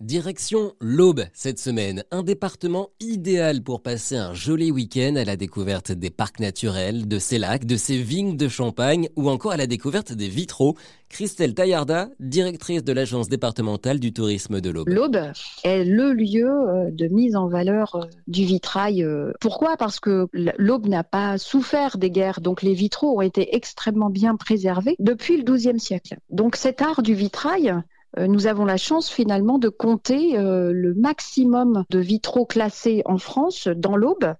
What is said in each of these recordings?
Direction l'Aube cette semaine, un département idéal pour passer un joli week-end à la découverte des parcs naturels, de ses lacs, de ses vignes de champagne ou encore à la découverte des vitraux. Christelle Taillarda, directrice de l'agence départementale du tourisme de l'Aube. L'Aube est le lieu euh, de mise en valeur euh, du vitrail. euh. Pourquoi? Parce que l'Aube n'a pas souffert des guerres, donc les vitraux ont été extrêmement bien préservés depuis le XIIe siècle. Donc cet art du vitrail, nous avons la chance finalement de compter euh, le maximum de vitraux classés en France dans l'Aube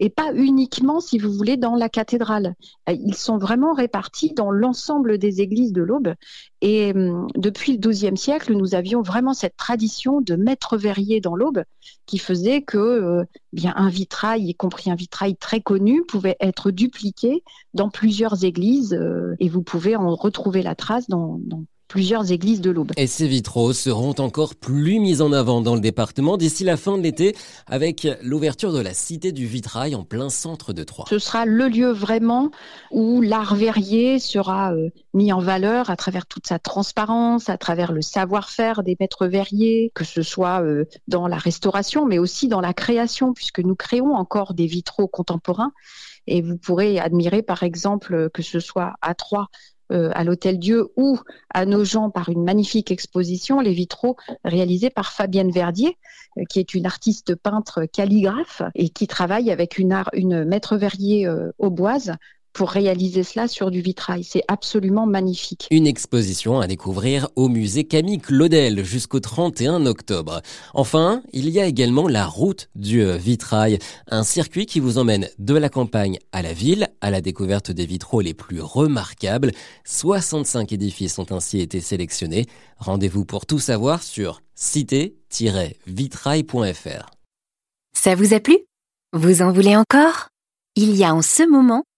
et pas uniquement, si vous voulez, dans la cathédrale. Euh, Ils sont vraiment répartis dans l'ensemble des églises de l'Aube. Et depuis le XIIe siècle, nous avions vraiment cette tradition de maître verrier dans l'Aube qui faisait que euh, bien un vitrail, y compris un vitrail très connu, pouvait être dupliqué dans plusieurs églises euh, et vous pouvez en retrouver la trace dans, dans plusieurs églises de l'Aube. Et ces vitraux seront encore plus mis en avant dans le département d'ici la fin de l'été avec l'ouverture de la Cité du Vitrail en plein centre de Troyes. Ce sera le lieu vraiment où l'art verrier sera euh, mis en valeur à travers toute sa transparence, à travers le savoir-faire des maîtres verriers, que ce soit euh, dans la restauration, mais aussi dans la création, puisque nous créons encore des vitraux contemporains. Et vous pourrez admirer, par exemple, que ce soit à Troyes, euh, à l'Hôtel Dieu ou à Nogent par une magnifique exposition, les vitraux réalisés par Fabienne Verdier, euh, qui est une artiste peintre calligraphe et qui travaille avec une maître verrier euh, auboise pour réaliser cela sur du vitrail. C'est absolument magnifique. Une exposition à découvrir au musée Camille Claudel jusqu'au 31 octobre. Enfin, il y a également la route du vitrail, un circuit qui vous emmène de la campagne à la ville, à la découverte des vitraux les plus remarquables. 65 édifices ont ainsi été sélectionnés. Rendez-vous pour tout savoir sur cité-vitrail.fr. Ça vous a plu? Vous en voulez encore? Il y a en ce moment